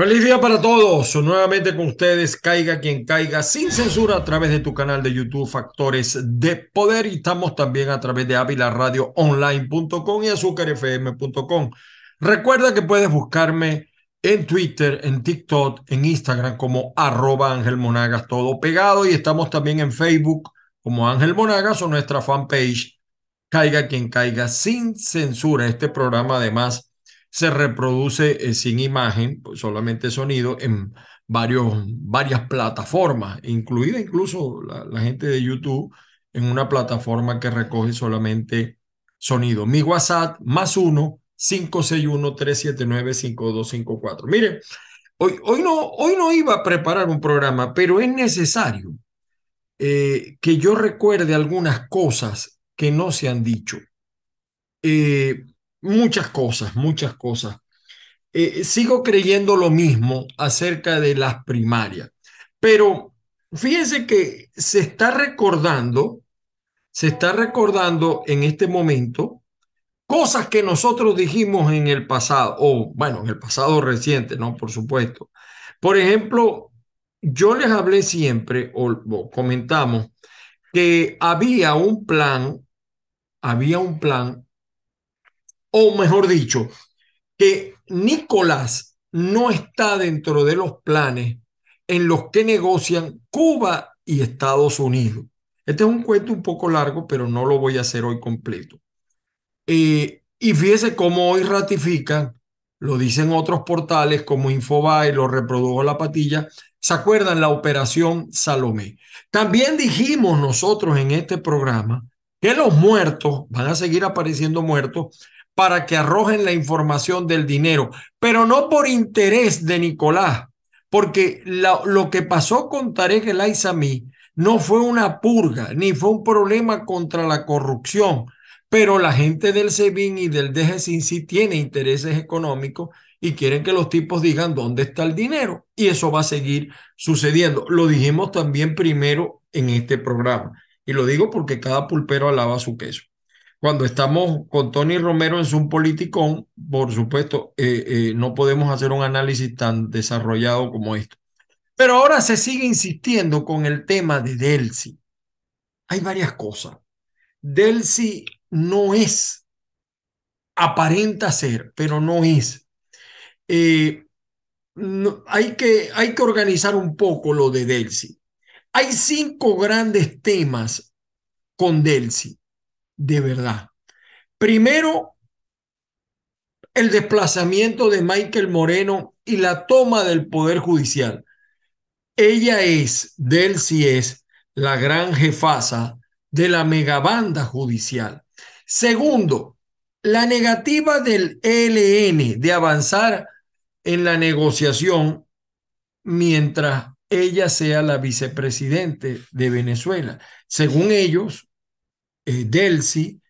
Feliz día para todos. Nuevamente con ustedes, caiga quien caiga, sin censura a través de tu canal de YouTube Factores de Poder y estamos también a través de Online.com y azúcarfm.com. Recuerda que puedes buscarme en Twitter, en TikTok, en Instagram como arroba Ángel todo pegado y estamos también en Facebook como Ángel Monagas o nuestra fanpage Caiga quien caiga sin censura. Este programa además se reproduce eh, sin imagen, pues, solamente sonido, en varios, varias plataformas, incluida incluso la, gente de YouTube en una plataforma que recoge solamente sonido. Mi WhatsApp más uno 561-379-5254. Mire, hoy, hoy, no, hoy no iba a preparar un programa, pero es necesario eh, que yo recuerde algunas cosas que no se han dicho. Eh, muchas cosas, muchas cosas. Eh, sigo creyendo lo mismo acerca de las primarias, pero fíjense que se está recordando, se está recordando en este momento cosas que nosotros dijimos en el pasado, o bueno, en el pasado reciente, ¿no? Por supuesto. Por ejemplo, yo les hablé siempre, o comentamos, que había un plan, había un plan o mejor dicho, que Nicolás no está dentro de los planes en los que negocian Cuba y Estados Unidos. Este es un cuento un poco largo, pero no lo voy a hacer hoy completo. Eh, y fíjese cómo hoy ratifican, lo dicen otros portales como Infobae, lo reprodujo la patilla, ¿se acuerdan la operación Salomé? También dijimos nosotros en este programa que los muertos, van a seguir apareciendo muertos, para que arrojen la información del dinero, pero no por interés de Nicolás, porque lo que pasó con Tarek El Aizami no fue una purga, ni fue un problema contra la corrupción, pero la gente del SEBIN y del DGCIN sí tiene intereses económicos y quieren que los tipos digan dónde está el dinero. Y eso va a seguir sucediendo. Lo dijimos también primero en este programa. Y lo digo porque cada pulpero alaba su queso cuando estamos con Tony Romero en Zoom Politicón, por supuesto, eh, eh, no podemos hacer un análisis tan desarrollado como esto. Pero ahora se sigue insistiendo con el tema de Delcy. Hay varias cosas. Delcy no es, aparenta ser, pero no es. Eh, hay, que, hay que organizar un poco lo de Delcy. Hay cinco grandes temas con Delcy de verdad. Primero, el desplazamiento de Michael Moreno y la toma del Poder Judicial. Ella es, Delcy es, la gran jefasa de la megabanda judicial. Segundo, la negativa del ELN de avanzar en la negociación mientras ella sea la vicepresidente de Venezuela. Según ellos, eh, Delcy,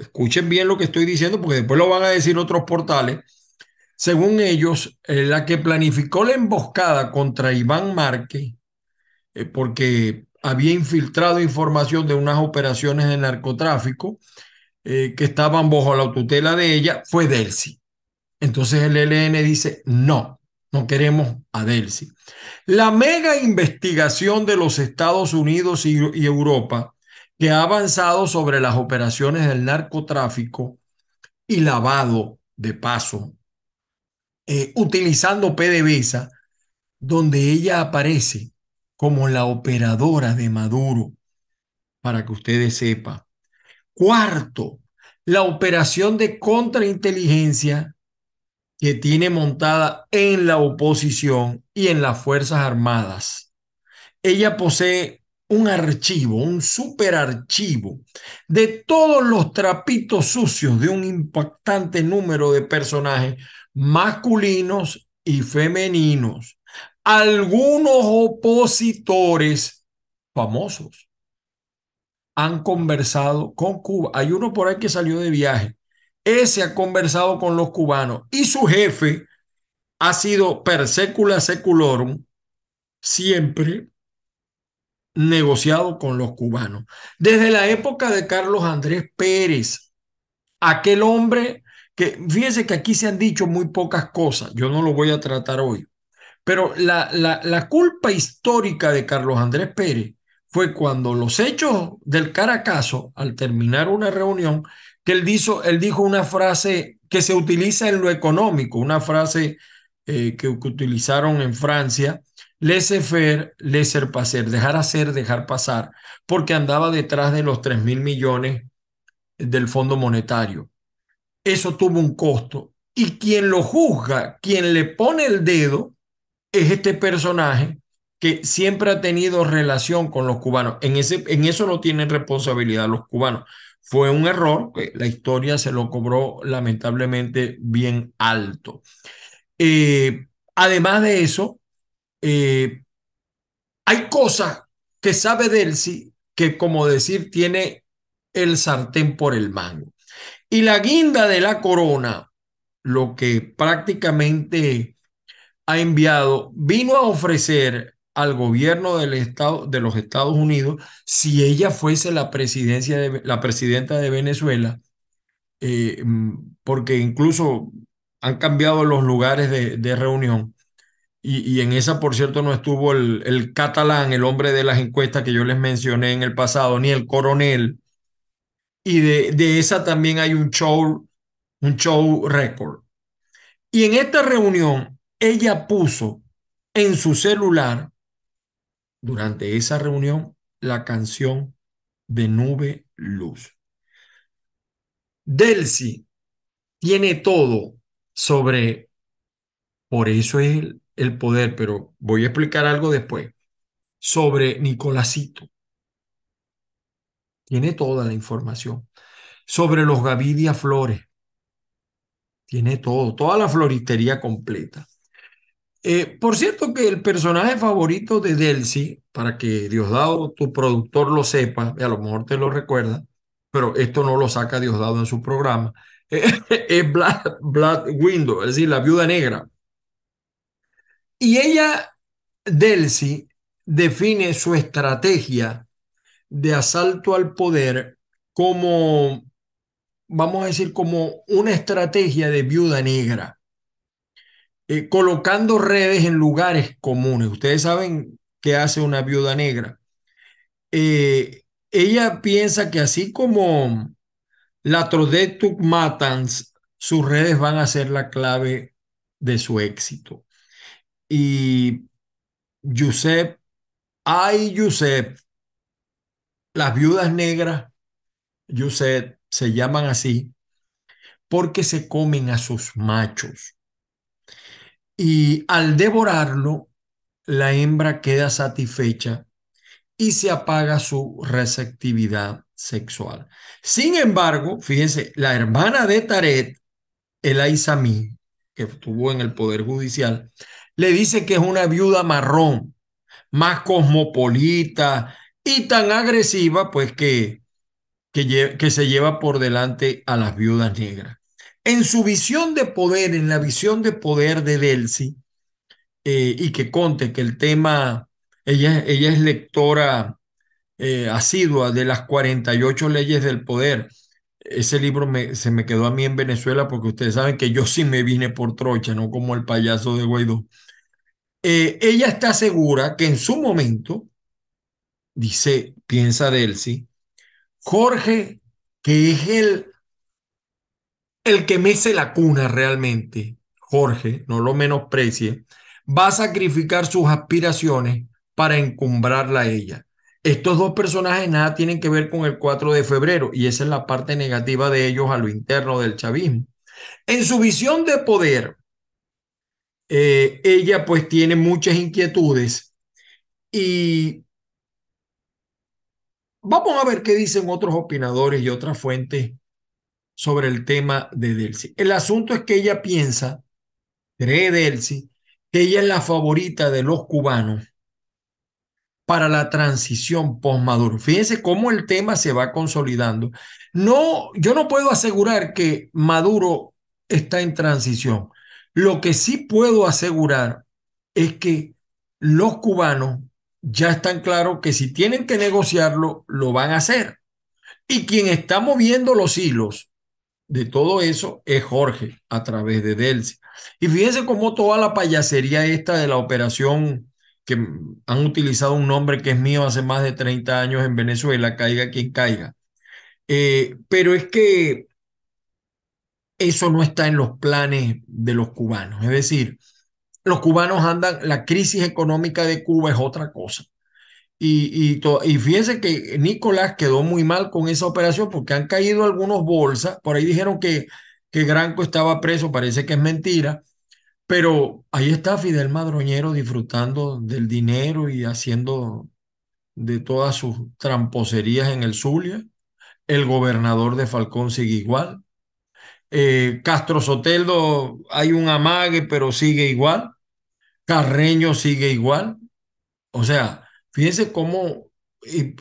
escuchen bien lo que estoy diciendo porque después lo van a decir otros portales, según ellos, eh, la que planificó la emboscada contra Iván Márquez, eh, porque había infiltrado información de unas operaciones de narcotráfico que estaban bajo la tutela de ella, fue Delcy. Entonces el ELN dice, no, no queremos a Delcy. La mega investigación de los Estados Unidos y Europa que ha avanzado sobre las operaciones del narcotráfico y lavado de paso, eh, utilizando PDVSA, donde ella aparece como la operadora de Maduro, para que ustedes sepan. Cuarto, la operación de contrainteligencia que tiene montada en la oposición y en las Fuerzas Armadas. Ella posee un archivo, un superarchivo de todos los trapitos sucios de un impactante número de personajes masculinos y femeninos. Algunos opositores famosos han conversado con Cuba. Hay uno por ahí que salió de viaje. Ese ha conversado con los cubanos y su jefe ha sido per secula seculorum siempre negociado con los cubanos. Desde la época de Carlos Andrés Pérez, aquel hombre que, fíjense que aquí se han dicho muy pocas cosas, yo no lo voy a tratar hoy, Pero la, la, culpa histórica de Carlos Andrés Pérez fue cuando los hechos del Caracazo, al terminar una reunión, que él dijo, él dijo una frase que se utiliza en lo económico, una frase eh, que, que, utilizaron en Francia, laissez-faire, laissez-passer, dejar hacer, dejar pasar, porque andaba detrás de los 3 mil millones del Fondo Monetario. Eso tuvo un costo. Y quien lo juzga, quien le pone el dedo, es este personaje que siempre ha tenido relación con los cubanos. En, ese, en eso no tienen responsabilidad los cubanos. Fue un error, la historia se lo cobró lamentablemente bien alto. Eh, además de eso, eh, hay cosas que sabe Delcy que, como decir, tiene el sartén por el mango. Y la guinda de la corona, lo que prácticamente ha enviado, vino a ofrecer al gobierno de los Estados Unidos si ella fuese la, presidencia de, la presidenta de Venezuela, eh, porque incluso han cambiado los lugares de reunión. Y, en esa, por cierto, no estuvo el, el, catalán, el hombre de las encuestas que yo les mencioné en el pasado, ni el coronel. Y de, de esa también hay un show, un show récord. Y en esta reunión, ella puso en su celular durante esa reunión la canción de Nube Luz. Delcy tiene todo sobre, por eso es el, el, poder, pero voy a explicar algo después, sobre Nicolásito. Tiene toda la información. Sobre los Gavidia Flores. Tiene todo, toda la floristería completa. Eh, por cierto que el personaje favorito de Delcy, para que Diosdado, tu productor, lo sepa, y a lo mejor te lo recuerda, pero esto no lo saca Diosdado en su programa, es Black, Black Window, es decir, la viuda negra. Y ella, Delcy, define su estrategia de asalto al poder como, vamos a decir, como una estrategia de viuda negra eh, colocando redes en lugares comunes. Ustedes saben qué hace una viuda negra. Eh, ella piensa que así como la Trodetuk Matans, sus redes van a ser la clave de su éxito. Y Yusef, ay Yusef, las viudas negras, Yusef, se llaman así porque se comen a sus machos y al devorarlo, la hembra queda satisfecha y se apaga su receptividad sexual. Sin embargo, fíjense, la hermana de Taret, el Aizamí, que estuvo en el Poder Judicial, le dice que es una viuda marrón, más cosmopolita y tan agresiva, pues que, que, que se lleva por delante a las viudas negras. En su visión de poder, en la visión de poder de Delcy, eh, y que conte que el tema, ella, ella es lectora eh, asidua de las 48 leyes del poder. Ese libro me, se me quedó a mí en Venezuela porque ustedes saben que yo sí me vine por trocha, no como el payaso de Guaidó. Eh, ella está segura que en su momento, dice, piensa Delcy, Jorge, que es el el que mece la cuna realmente, Jorge, no lo menosprecie, va a sacrificar sus aspiraciones para encumbrarla a ella. Estos dos personajes nada tienen que ver con el 4 de febrero y esa es la parte negativa de ellos a lo interno del chavismo. En su visión de poder, eh, ella pues tiene muchas inquietudes y vamos a ver qué dicen otros opinadores y otras fuentes sobre el tema de Delcy. El asunto es que ella piensa, cree Delcy, que ella es la favorita de los cubanos para la transición post-Maduro. Fíjense cómo el tema se va consolidando. No, yo no puedo asegurar que Maduro está en transición. Lo que sí puedo asegurar es que los cubanos ya están claros que si tienen que negociarlo, lo van a hacer. Y quien está moviendo los hilos de todo eso es Jorge a través de Delcy. Y fíjense cómo toda la payasería esta de la operación que han utilizado un nombre que es mío hace más de 30 años en Venezuela, caiga quien caiga. Eh, pero es que eso no está en los planes de los cubanos. Es decir, los cubanos andan, la crisis económica de Cuba es otra cosa. Y, y, fíjense que Nicolás quedó muy mal con esa operación porque han caído algunos bolsas. Por ahí dijeron que, que Granco estaba preso, parece que es mentira. Pero ahí está Fidel Madroñero disfrutando del dinero y haciendo de todas sus tramposerías en el Zulia. El gobernador de Falcón sigue igual. Eh, Castro Soteldo hay un amague, pero sigue igual. Carreño sigue igual. O sea, fíjense cómo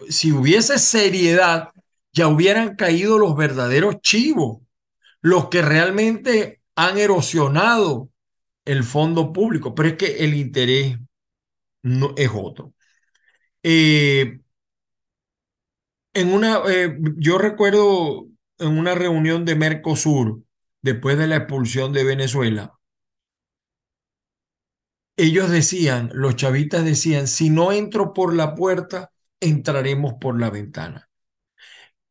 si hubiese seriedad, ya hubieran caído los verdaderos chivos, los que realmente han erosionado el fondo público, pero es que el interés no, es otro. Eh, en una, eh, yo recuerdo en una reunión de Mercosur, después de la expulsión de Venezuela, ellos decían, los chavitas decían, si no entro por la puerta, entraremos por la ventana.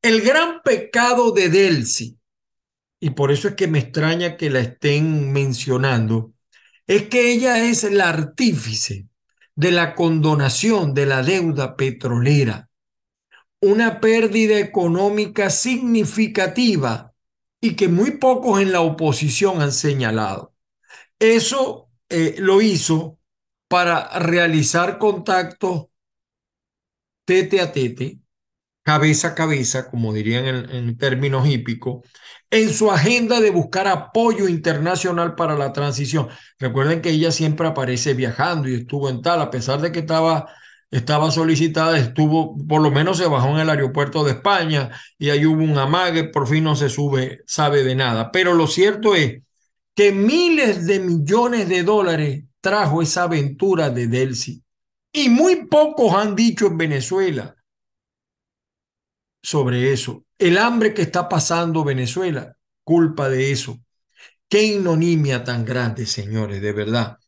El gran pecado de Delcy, y por eso es que me extraña que la estén mencionando, es que ella es la artífice de la condonación de la deuda petrolera, una pérdida económica significativa y que muy pocos en la oposición han señalado. Eso eh, lo hizo para realizar contactos tete a tete, cabeza a cabeza, como dirían en, en términos hípicos, en su agenda de buscar apoyo internacional para la transición. Recuerden que ella siempre aparece viajando y estuvo en tal, a pesar de que estaba, estaba solicitada, estuvo, por lo menos se bajó en el aeropuerto de España y ahí hubo un amague, por fin no se sube, sabe de nada. Pero lo cierto es que miles de millones de dólares trajo esa aventura de Delcy. Y muy pocos han dicho en Venezuela sobre eso. El hambre que está pasando Venezuela, culpa de eso. Qué ignominia tan grande, señores, de verdad.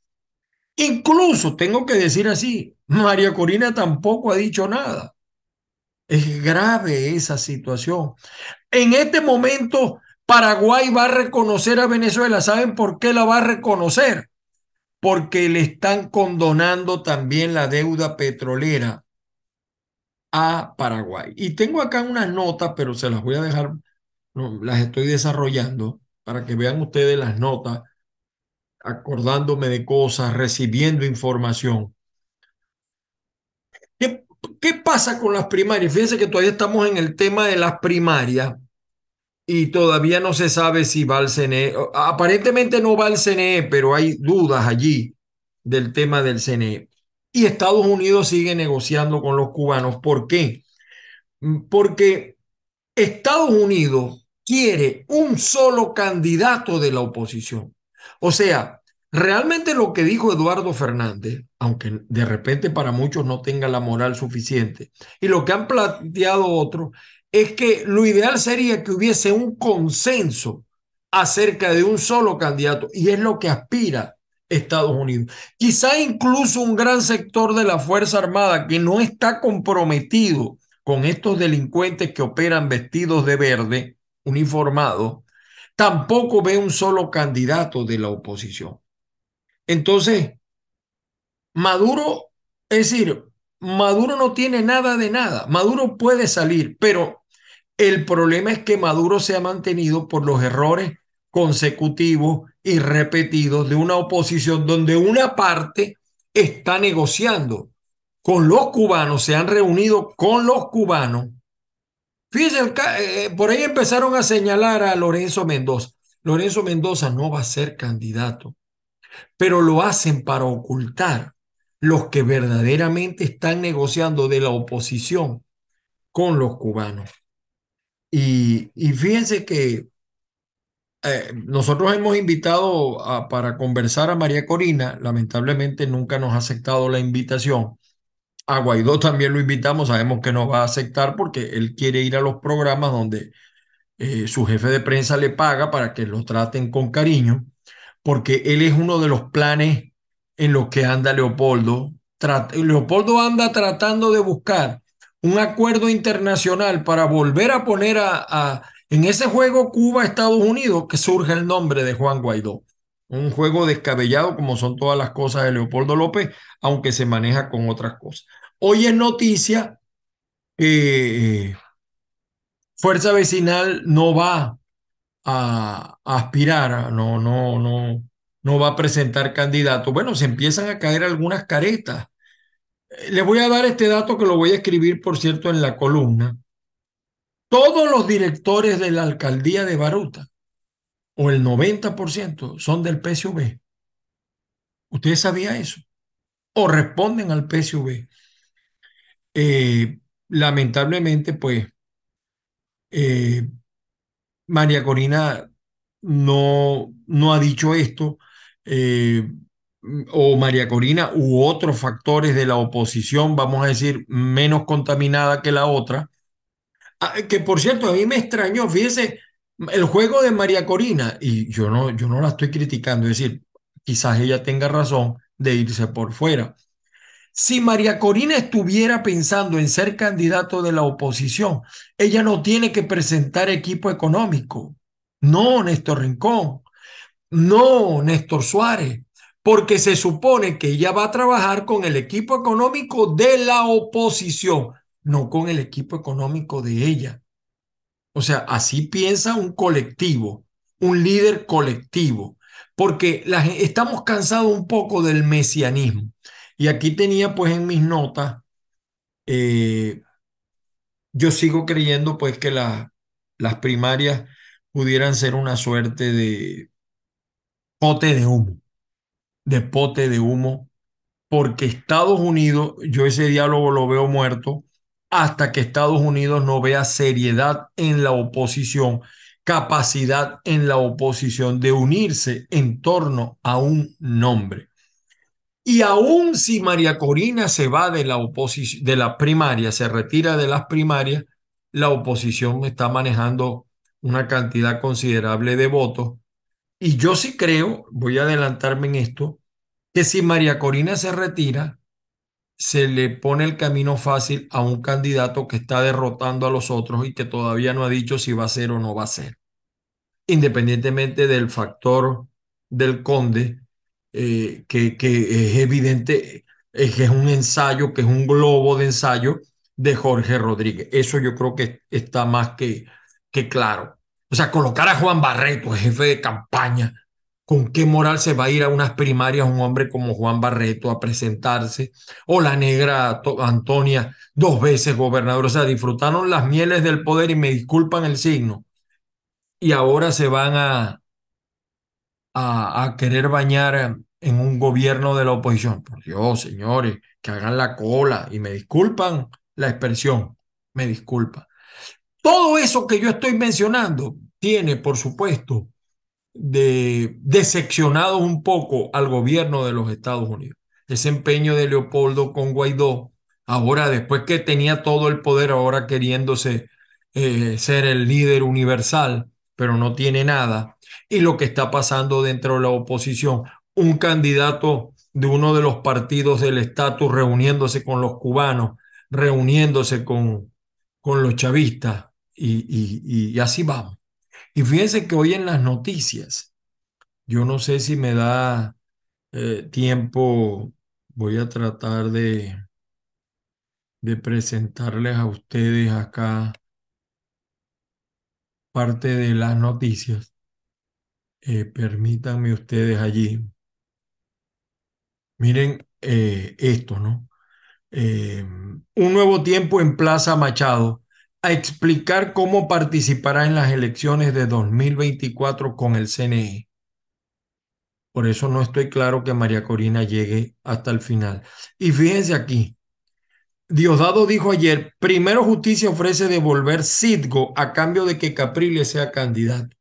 Incluso, tengo que decir así, María Corina tampoco ha dicho nada. Es grave esa situación. En este momento, Paraguay va a reconocer a Venezuela. ¿Saben por qué la va a reconocer? Porque le están condonando también la deuda petrolera a Paraguay. Y tengo acá unas notas, pero se las voy a dejar, las estoy desarrollando para que vean ustedes las notas, acordándome de cosas, recibiendo información. ¿Qué, qué pasa con las primarias? Fíjense que todavía estamos en el tema de las primarias y todavía no se sabe si va al CNE. Aparentemente no va al CNE, pero hay dudas allí del tema del CNE. Y Estados Unidos sigue negociando con los cubanos. ¿Por qué? Mm, porque Estados Unidos quiere un solo candidato de la oposición. O sea, realmente lo que dijo Eduardo Fernández, aunque de repente para muchos no tenga la moral suficiente, y lo que han planteado otros, es que lo ideal sería que hubiese un consenso acerca de un solo candidato, y es lo que aspira Estados Unidos. Quizá incluso un gran sector de la Fuerza Armada que no está comprometido con estos delincuentes que operan vestidos de verde, uniformados, tampoco ve un solo candidato de la oposición. Entonces, Maduro, es decir, Maduro no tiene nada de nada. Maduro puede salir, pero el problema es que Maduro se ha mantenido por los errores consecutivos y repetidos de una oposición donde una parte está negociando con los cubanos, se han reunido con los cubanos. Fíjense, eh, por ahí empezaron a señalar a Lorenzo Mendoza. Lorenzo Mendoza no va a ser candidato, pero lo hacen para ocultar los que verdaderamente están negociando de la oposición con los cubanos. Y, y fíjense que eh, nosotros hemos invitado para conversar a María Corina, lamentablemente nunca nos ha aceptado la invitación. A Guaidó también lo invitamos, sabemos que no va a aceptar porque él quiere ir a los programas donde eh, su jefe de prensa le paga para que lo traten con cariño, porque él es uno de los planes en los que anda Leopoldo. Leopoldo anda tratando de buscar un acuerdo internacional para volver a poner a, a en ese juego Cuba-Estados Unidos que surge el nombre de Juan Guaidó. Un juego descabellado como son todas las cosas de Leopoldo López, aunque se maneja con otras cosas. Hoy es noticia que Fuerza Vecinal no va a, aspirar, no, no, no, no va a presentar candidato. Bueno, se empiezan a caer algunas caretas. Eh, les voy a dar este dato que lo voy a escribir, por cierto, en la columna. Todos los directores de la alcaldía de Baruta, o el 90%, son del PSV. ¿Ustedes sabían eso? O responden al PSV. Eh, lamentablemente, pues, eh, María Corina no, no ha dicho esto, eh, o María Corina u otros factores de la oposición, vamos a decir, menos contaminada que la otra. Ah, que por cierto, a mí me extrañó, fíjese, el juego de María Corina, y yo no, yo no la estoy criticando, es decir, quizás ella tenga razón de irse por fuera. Si María Corina estuviera pensando en ser candidato de la oposición, ella no tiene que presentar equipo económico. No, Néstor Rincón. No, Néstor Suárez. Porque se supone que ella va a trabajar con el equipo económico de la oposición, no con el equipo económico de ella. O sea, así piensa un colectivo, un líder colectivo, porque estamos cansados un poco del mesianismo. Y aquí tenía pues en mis notas, eh, yo sigo creyendo pues que las primarias pudieran ser una suerte de pote de humo, de pote de humo, porque Estados Unidos, yo ese diálogo lo veo muerto hasta que Estados Unidos no vea seriedad en la oposición, capacidad en la oposición de unirse en torno a un nombre. Y aún si María Corina se va de la de la primaria, se retira de las primarias, la oposición está manejando una cantidad considerable de votos. Y yo sí creo, voy a adelantarme en esto, que si María Corina se retira, se le pone el camino fácil a un candidato que está derrotando a los otros y que todavía no ha dicho si va a ser o no va a ser. Independientemente del factor del conde, eh, que, que, es evidente es que es un ensayo, que es un globo de ensayo de Jorge Rodríguez. Eso yo creo que está más que, que claro. O sea, colocar a Juan Barreto, jefe de campaña, ¿con qué moral se va a ir a unas primarias un hombre como Juan Barreto a presentarse? O la negra Antonia, dos veces gobernador. O sea, disfrutaron las mieles del poder y me disculpan el signo. Y ahora se van a, a, querer bañar en un gobierno de la oposición. Por Dios, señores, que hagan la cola y me disculpan la expresión, me disculpa. Todo eso que yo estoy mencionando tiene, por supuesto, de decepcionado un poco al gobierno de los Estados Unidos. Ese empeño de Leopoldo con Guaidó, ahora después que tenía todo el poder, ahora queriéndose eh, ser el líder universal, pero no tiene nada, y lo que está pasando dentro de la oposición. Un candidato de uno de los partidos del estatus reuniéndose con los cubanos, reuniéndose con, con los chavistas, y, y, así vamos. Y fíjense que hoy en las noticias, yo no sé si me da eh, tiempo, voy a tratar de, presentarles a ustedes acá parte de las noticias. Eh, permítanme ustedes allí. Miren eh, esto, ¿no? Un nuevo tiempo en Plaza Machado a explicar cómo participará en las elecciones de 2024 con el CNE. Por eso no estoy claro que María Corina llegue hasta el final. Y fíjense aquí, Diosdado dijo ayer, primero justicia ofrece devolver Citgo a cambio de que Capriles sea candidato.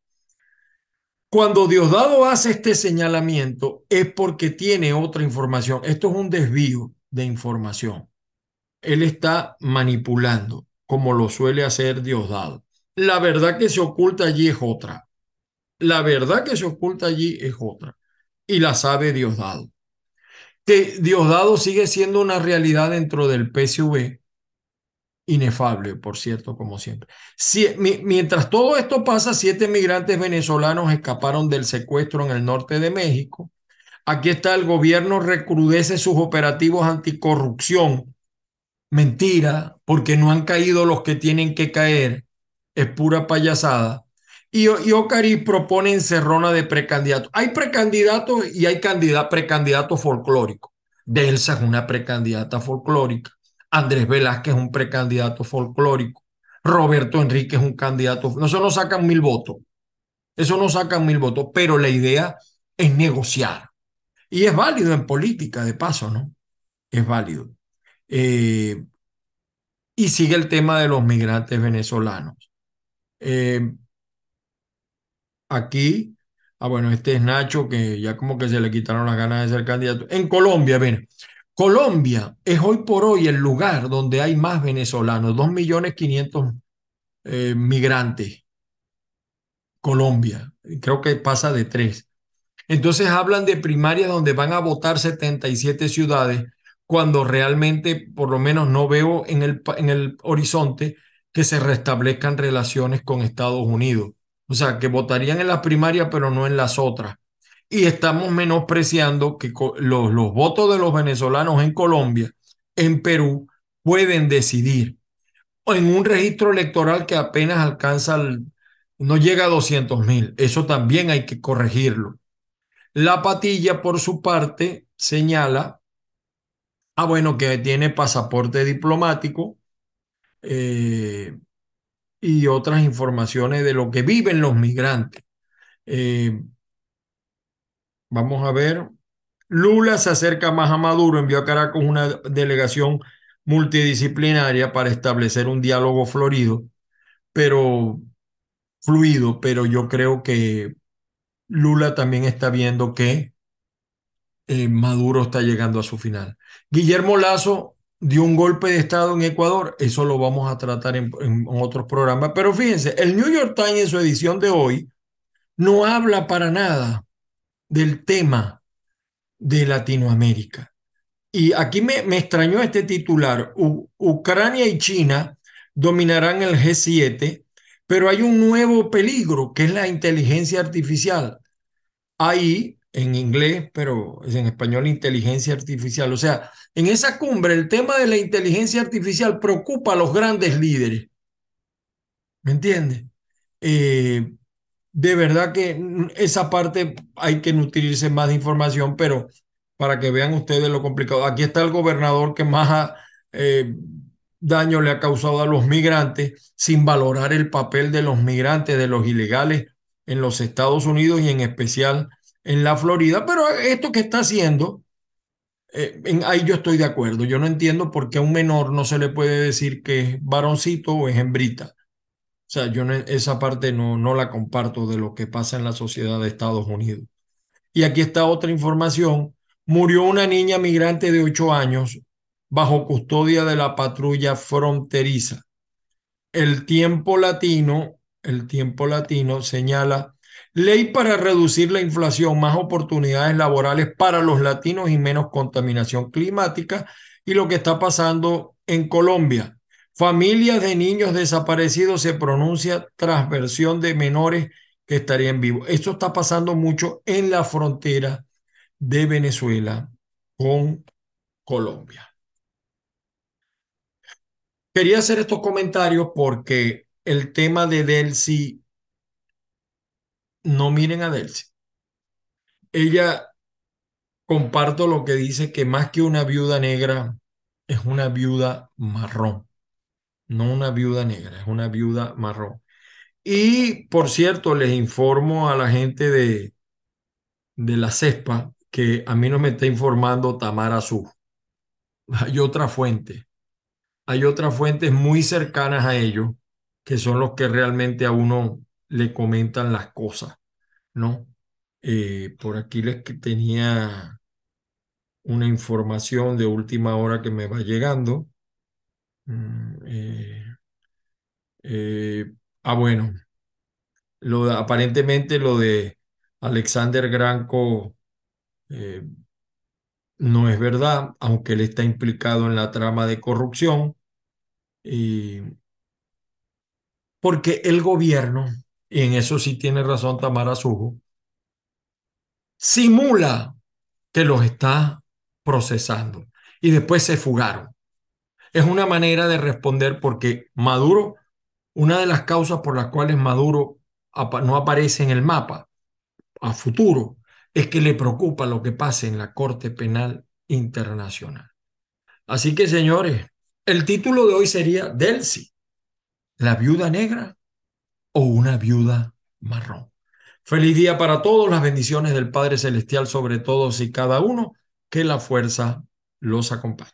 Cuando Diosdado hace este señalamiento es porque tiene otra información. Esto es un desvío de información. Él está manipulando, como lo suele hacer Diosdado. La verdad que se oculta allí es otra. La verdad que se oculta allí es otra. Y la sabe Diosdado. Que Diosdado sigue siendo una realidad dentro del PSV, inefable, por cierto, como siempre. Si, mientras todo esto pasa, siete migrantes venezolanos escaparon del secuestro en el norte de México. Aquí está el gobierno recrudece sus operativos anticorrupción. Mentira, porque no han caído los que tienen que caer. Es pura payasada. Y, y Ocariz propone encerrona de precandidatos. Hay precandidatos y hay precandidatos folclóricos. Delsa es una precandidata folclórica. Andrés Velázquez es un precandidato folclórico. Roberto Enrique es un candidato. No, eso no sacan mil votos. Eso no sacan mil votos, pero la idea es negociar. Y es válido en política, de paso, ¿no? Es válido. Eh, y sigue el tema de los migrantes venezolanos. Eh, aquí, ah, bueno, este es Nacho, que ya como que se le quitaron las ganas de ser candidato. En Colombia, ven, Colombia es hoy por hoy el lugar donde hay más venezolanos, 2.500.000 eh, migrantes. Colombia, creo que pasa de tres. Entonces hablan de primarias donde van a votar 77 ciudades, cuando realmente, por lo menos, no veo en el, en el horizonte que se restablezcan relaciones con Estados Unidos. O sea, que votarían en las primarias, pero no en las otras y estamos menospreciando que los, los votos de los venezolanos en Colombia, en Perú, pueden decidir en un registro electoral que apenas alcanza, no llega a 200 mil. Eso también hay que corregirlo. La patilla, por su parte, señala, ah, bueno, que tiene pasaporte diplomático eh, y otras informaciones de lo que viven los migrantes. Eh, Vamos a ver. Lula se acerca más a Maduro, envió a Caracas una delegación multidisciplinaria para establecer un diálogo florido, pero fluido, pero yo creo que Lula también está viendo que eh, Maduro está llegando a su final. Guillermo Lazo dio un golpe de Estado en Ecuador, eso lo vamos a tratar en, otros programas, pero fíjense, el New York Times en su edición de hoy no habla para nada del tema de Latinoamérica. Y aquí me, me extrañó este titular. Ucrania y China dominarán el G7, pero hay un nuevo peligro que es la inteligencia artificial. Ahí, en inglés, pero es en español inteligencia artificial. O sea, en esa cumbre el tema de la inteligencia artificial preocupa a los grandes líderes. ¿Me entiendes? Eh, de verdad que esa parte hay que nutrirse más de información, pero para que vean ustedes lo complicado. Aquí está el gobernador que más eh, daño le ha causado a los migrantes sin valorar el papel de los migrantes, de los ilegales en los Estados Unidos y en especial en la Florida. Pero esto que está haciendo, eh, ahí yo estoy de acuerdo. Yo no entiendo por qué a un menor no se le puede decir que es varoncito o es hembrita. O sea, yo esa parte no, no la comparto de lo que pasa en la sociedad de Estados Unidos. Y aquí está otra información. Murió una niña migrante de 8 años bajo custodia de la patrulla fronteriza. El tiempo latino, el tiempo latino señala ley para reducir la inflación, más oportunidades laborales para los latinos y menos contaminación climática. Y lo que está pasando en Colombia Familias de niños desaparecidos se pronuncia transversión de menores que estarían vivos. Esto está pasando mucho en la frontera de Venezuela con Colombia. Quería hacer estos comentarios porque el tema de Delcy, no miren a Delcy. Ella comparto lo que dice que más que una viuda negra, es una viuda marrón no una viuda negra, es una viuda marrón. Y por cierto, les informo a la gente de, de la CESPA que a mí no me está informando Tamara Azul. Hay otra fuente. Hay otras fuentes muy cercanas a ellos que son los que realmente a uno le comentan las cosas, ¿no? Eh, por aquí les tenía una información de última hora que me va llegando. Mm, eh, eh, Ah, bueno. Lo aparentemente lo de Alexander Granco no es verdad, aunque él está implicado en la trama de corrupción. Y porque el gobierno, y en eso sí tiene razón Tamara Sujo, simula que los está procesando y después se fugaron. Es una manera de responder porque Maduro, una de las causas por las cuales Maduro no aparece en el mapa a futuro, es que le preocupa lo que pase en la Corte Penal Internacional. Así que, señores, el título de hoy sería Delcy, la viuda negra o una viuda marrón. Feliz día para todos, las bendiciones del Padre Celestial sobre todos y cada uno, que la fuerza los acompañe.